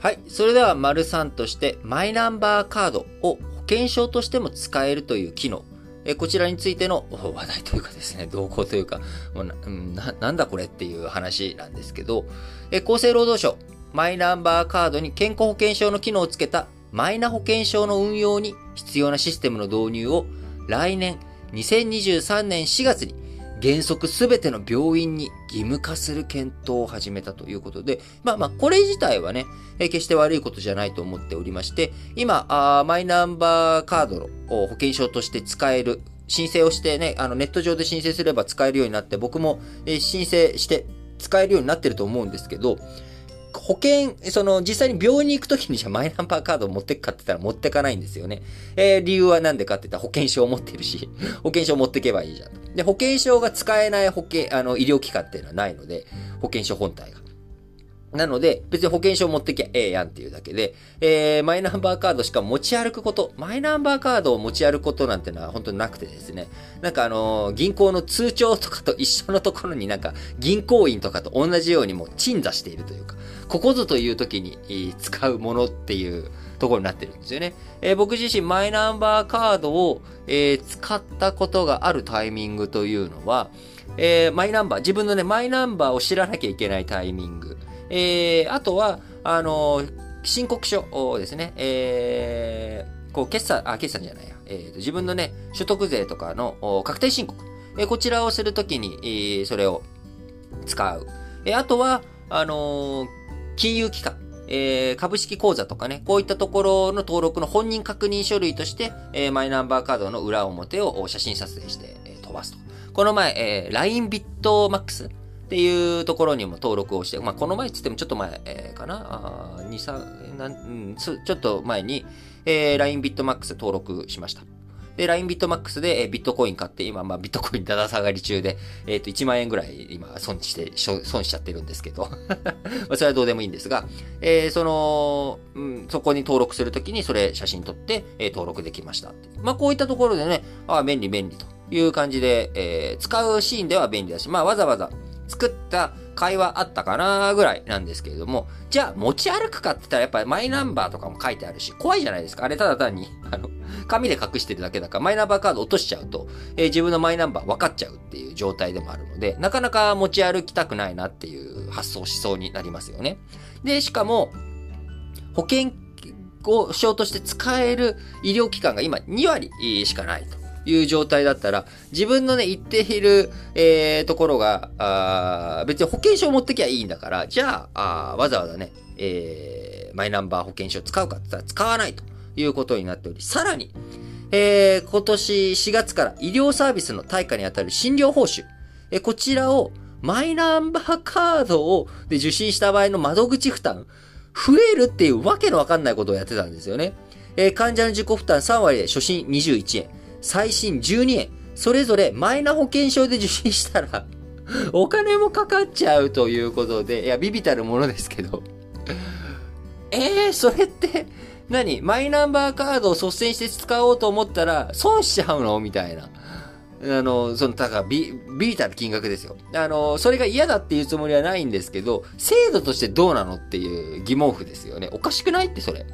はい。それでは、丸3として、マイナンバーカードを保険証としても使えるという機能。えこちらについての話題というかですね、動向というか、もうなんななんだこれっていう話なんですけど、え厚生労働省、マイナンバーカードに健康保険証の機能をつけたマイナ保険証の運用に必要なシステムの導入を来年2023年4月に原則すべての病院に義務化する検討を始めたということで、まあまあ、これ自体はね、え決して悪いことじゃないと思っておりまして、今、あマイナンバーカードを保険証として使える、申請をしてね、あのネット上で申請すれば使えるようになって、僕も、え申請して使えるようになってると思うんですけど、保険、その、実際に病院に行くときにじゃあマイナンバーカードを持ってくかって言ったら持ってかないんですよね。えー理由はなんでかって言ったら保険証を持ってるし、保険証持ってけばいいじゃん。で、保険証が使えない保険、あの、医療機関っていうのはないので、保険証本体が。なので、別に保険証持ってきゃええやんっていうだけで、えー、マイナンバーカードしか持ち歩くこと、マイナンバーカードを持ち歩くことなんてのは本当になくてですね、なんかあのー銀行の通帳とかと一緒のところになんか、銀行員とかと同じようにもう鎮座しているというか、ここぞという時に使うものっていうところになってるんですよね。えー僕自身マイナンバーカードを、えー使ったことがあるタイミングというのは、えーマイナンバー、自分のね、マイナンバーを知らなきゃいけないタイミング。えーあとは、あの申告書をですね、えーこう、決算、あ、決算じゃないや、えー自分のね、所得税とかの確定申告。えーこちらをするときに、えーそれを使う。えーあとは、あのー金融機関。えー株式口座とかね、こういったところの登録の本人確認書類として、えーマイナンバーカードの裏表を写真撮影して、えー飛ばすと。この前、えー LINE ビットマックスっていうところにも登録をして、まあ、この前っつってもちょっと前、えーかな、あ2、3、なんちょっと前に、えー LINE BITMAX 登録しました。で、LINE BITMAX で、えービットコイン買って、今、まあ、ビットコインだだ下がり中で、えっ、と、1万円ぐらい今、損して、損しちゃってるんですけど、ま、それはどうでもいいんですが、えーその、うん、そこに登録するときに、それ写真撮って、えー登録できました。まあ、こういったところでね、ああ、便利便利という感じで、えー使うシーンでは便利だし、まあ、わざわざ作った会話あったかなぐらいなんですけれども、じゃあ持ち歩くかって言ったらやっぱりマイナンバーとかも書いてあるし、怖いじゃないですか。あれただ単に、あの、紙で隠してるだけだから、マイナンバーカード落としちゃうと、えー自分のマイナンバー分かっちゃうっていう状態でもあるので、なかなか持ち歩きたくないなっていう発想しそうになりますよね。で、しかも、保険を証として使える医療機関が今2割しかないと。いう状態だったら、自分のね、言っている、えー、ところが、別に保険証を持ってきゃいいんだから、じゃあ、あわざわざね、えー、マイナンバー保険証使うかって言ったら使わないということになっており、さらに、えー、今年4月から医療サービスの対価にあたる診療報酬、えーこちらをマイナンバーカードをで受診した場合の窓口負担、増えるっていうわけのわかんないことをやってたんですよね。えー患者の自己負担3割で初診21円、最新12円、それぞれマイナ保険証で受診したら、お金もかかっちゃうということで、いや、ビビたるものですけど。えー、それって、何？マイナンバーカードを率先して使おうと思ったら、損しちゃうの？みたいな。あの、その、だから、ビ、ビビたる金額ですよ。あの、それが嫌だっていうつもりはないんですけど、制度としてどうなのっていう疑問符ですよね。おかしくないって、それ。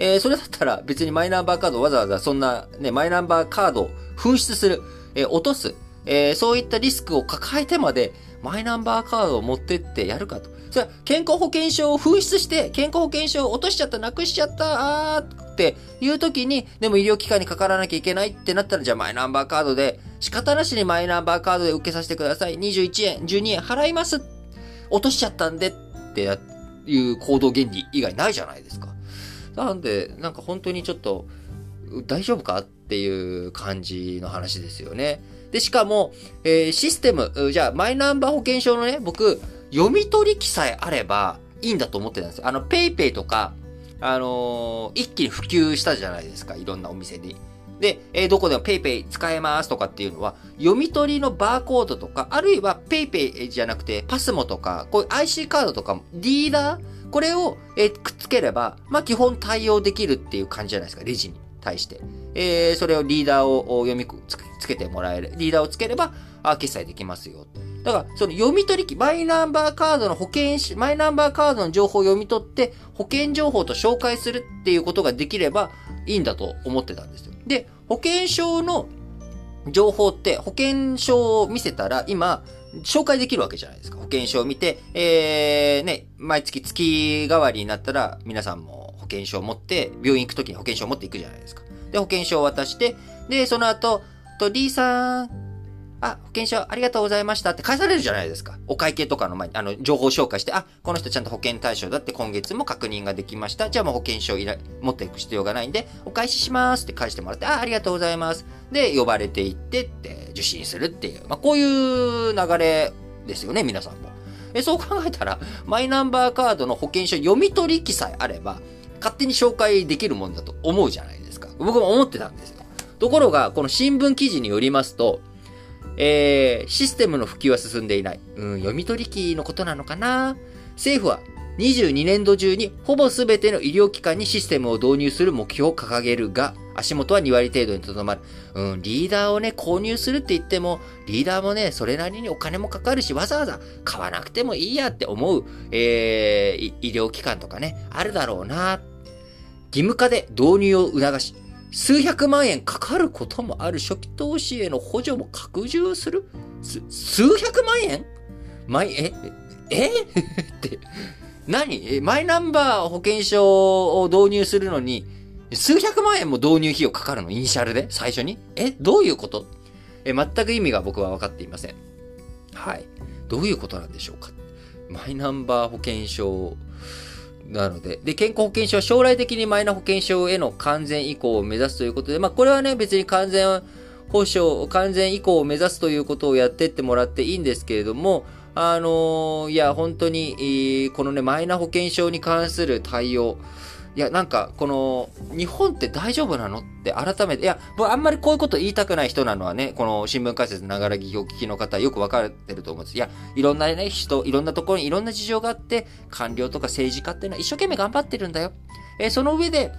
えーそれだったら別にマイナンバーカードわざわざそんなね、マイナンバーカードを紛失する、えー落とす、えーそういったリスクを抱えてまで、マイナンバーカードを持ってってやるかと。それは健康保険証を紛失して、健康保険証を落としちゃった、なくしちゃった、あーっていう時に、でも医療機関にかからなきゃいけないってなったら、じゃあマイナンバーカードで、仕方なしにマイナンバーカードで受けさせてください。21円、12円払います。落としちゃったんでっていう行動原理以外ないじゃないですか。なんで、なんか本当にちょっと、大丈夫かっていう感じの話ですよね。で、しかも、えーシステム、じゃあ、マイナンバー保険証のね、僕、読み取り機さえあればいいんだと思ってたんですよ。あの、 PayPay とか、あのー一気に普及したじゃないですか、いろんなお店に。で、えーどこでも PayPay 使えますとかっていうのは、読み取りのバーコードとか、あるいは PayPay じゃなくて、 PASMO とか、こういう IC カードとかも、リーダーこれを、えーくっつければ、まあ、基本対応できるっていう感じじゃないですか、レジに対して。えーそれをリーダーを読みつつけてもらえる。リーダーをつければ、あ決済できますよ。だから、その読み取り機、マイナンバーカードの保険し、マイナンバーカードの情報を読み取って、保険情報と紹介するっていうことができればいいんだと思ってたんですよ。で、保険証の情報って保険証を見せたら今、紹介できるわけじゃないですか。保険証を見て、えー、ね、毎月月替わりになったら皆さんも保険証を持って、病院行くときに保険証を持って行くじゃないですか。で、保険証を渡して、で、その後、と、D さん、あ、保険証ありがとうございましたって返されるじゃないですか。お会計とかの前に、あの、情報紹介して、あ、この人ちゃんと保険対象だって今月も確認ができました。じゃあもう保険証いら持っていく必要がないんで、お返ししますって返してもらって、あ、ありがとうございます。で、呼ばれていってって受診するっていう、まあ、こういう流れですよね、皆さんも。え、そう考えたら、マイナンバーカードの保険証読み取り機さえあれば、勝手に紹介できるもんだと思うじゃないですか。僕も思ってたんですよ。ところが、この新聞記事によりますと、えー、システムの普及は進んでいない。うん、読み取り機のことなのかな？政府は22年度中にほぼ全ての医療機関にシステムを導入する目標を掲げるが、足元は2割程度にとどまる。うん、リーダーをね、購入するって言っても、リーダーもね、それなりにお金もかかるし、わざわざ買わなくてもいいやって思う、えー、医療機関とかね、あるだろうな。義務化で導入を促し、数百万円かかることもある初期投資への補助も拡充する？数百万円？毎、え、え って、何？マイナンバー保険証を導入するのに、数百万円も導入費用かかるの？イニシャルで？最初に？えどういうこと？え全く意味が僕は分かっていません。はい。どういうことなんでしょうか？マイナンバー保険証なので、で、健康保険証将来的にマイナ保険証への完全移行を目指すということで、まあ、これはね、別に完全保障、完全移行を目指すということをやってってもらっていいんですけれども、あのー、いや、本当に、このね、マイナ保険証に関する対応、いや、なんか、この、日本って大丈夫なの？って改めて、いや、僕あんまりこういうこと言いたくない人なのはね、この新聞解説ながら聞きを聞きの方よくわかってると思うんです。いや、いろんなね、人、いろんなところにいろんな事情があって、官僚とか政治家っていうのは一生懸命頑張ってるんだよ。えー、その上で、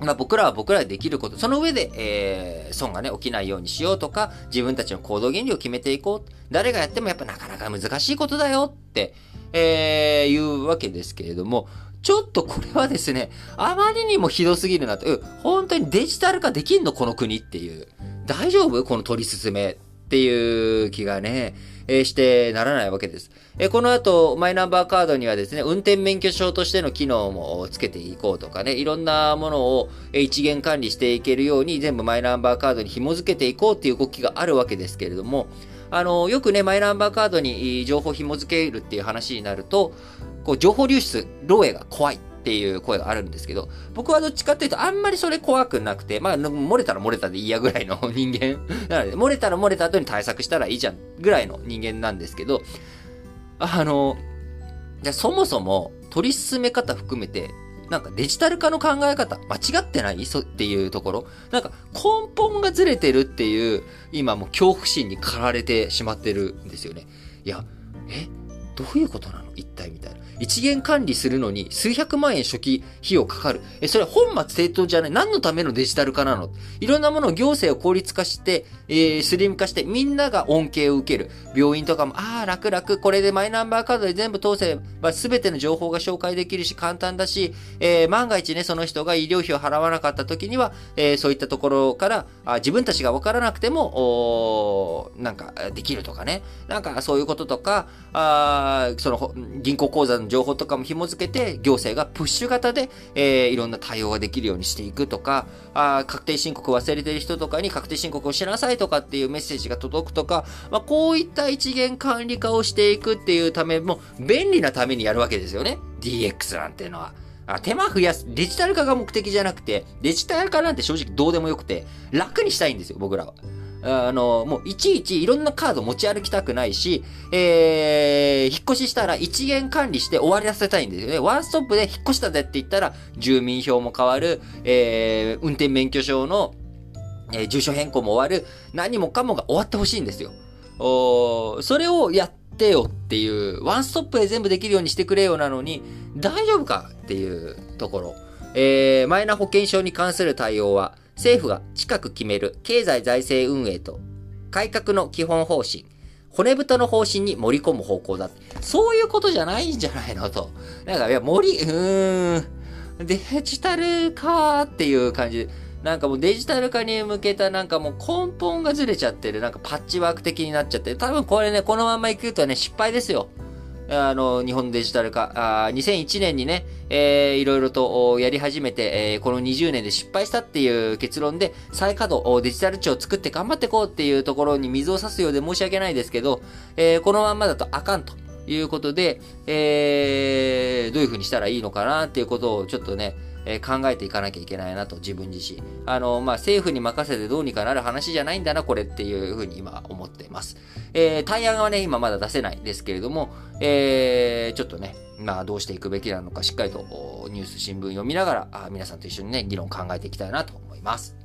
まあ、僕らは僕らでできること、その上で、えー、損がね、起きないようにしようとか、自分たちの行動原理を決めていこう。誰がやってもやっぱなかなか難しいことだよって、えー、いうわけですけれども、ちょっとこれはですね、あまりにもひどすぎるなと。本当にデジタル化できんのこの国っていう。大丈夫？この取り進めっていう気がね、えー、してならないわけです。えー、この後、マイナンバーカードにはですね、運転免許証としての機能もつけていこうとかね、いろんなものを一元管理していけるように全部マイナンバーカードに紐付けていこうっていう動きがあるわけですけれども、あの、よくね、マイナンバーカードに情報紐付けるっていう話になると、こう、情報流出、漏洩が怖いっていう声があるんですけど、僕はどっちかっていうと、あんまりそれ怖くなくて、まあ、漏れたら漏れたでいいやぐらいの人間。なので、漏れたら漏れた後に対策したらいいじゃんぐらいの人間なんですけど、あの、じゃそもそも取り進め方含めて、なんかデジタル化の考え方、間違ってない？そっていうところ、なんか根本がずれてるっていう、今もう恐怖心に駆られてしまってるんですよね。いや、え？どういうことなの？一体みたいな。一元管理するのに数百万円初期費用かかる。え、それ本末転倒じゃない？何のためのデジタル化なの？いろんなものを行政を効率化して、えー、スリム化してみんなが恩恵を受ける。病院とかも、ああ、楽々、これでマイナンバーカードで全部通せば全ての情報が紹介できるし簡単だし、えー、万が一ね、その人が医療費を払わなかった時には、えー、そういったところからあ自分たちが分からなくても、おなんかできるとかね。なんかそういうこととか、あその銀行口座の情報とかも紐付けて、行政がプッシュ型で、えー、いろんな対応ができるようにしていくとか、あ確定申告忘れてる人とかに確定申告をしなさいとかっていうメッセージが届くとか、まあ、こういった一元管理化をしていくっていうためも、便利なためにやるわけですよね。DX なんていうのは。あ手間増やす。デジタル化が目的じゃなくて、デジタル化なんて正直どうでもよくて、楽にしたいんですよ、僕らは。あの、もういちいちいろんなカード持ち歩きたくないし、えー、引っ越ししたら一元管理して終わりさせたいんですよね。ワンストップで引っ越したぜって言ったら、住民票も変わる、えー、運転免許証の、えー、住所変更も終わる、何もかもが終わってほしいんですよ。おそれをやってよっていう、ワンストップで全部できるようにしてくれよなのに、大丈夫かっていうところ。えー、マイナ保険証に関する対応は、政府が近く決める経済財政運営と改革の基本方針、骨太の方針に盛り込む方向だ。そういうことじゃないんじゃないの？と。なんか、いや、盛り、うーん、デジタル化っていう感じ、なんかもうデジタル化に向けたなんかもう根本がずれちゃってる、なんかパッチワーク的になっちゃってる。多分これね、このまま行くとね、失敗ですよ。あの、日本デジタル化、あ2001年にね、えー、いろいろとやり始めて、えー、この20年で失敗したっていう結論で、再稼働、デジタル庁を作って頑張っていこうっていうところに水を差すようで申し訳ないですけど、えー、このまんまだとあかんということで、えー、どういう風にしたらいいのかなっていうことをちょっとね、えー、考えていかなきゃいけないなと、自分自身。あの、まあ、政府に任せてどうにかなる話じゃないんだな、これっていうふうに今思っています。えー、対案はね、今まだ出せないですけれども、えー、ちょっとね、まあ、どうしていくべきなのか、しっかりとニュース、新聞読みながら、あ皆さんと一緒にね、議論考えていきたいなと思います。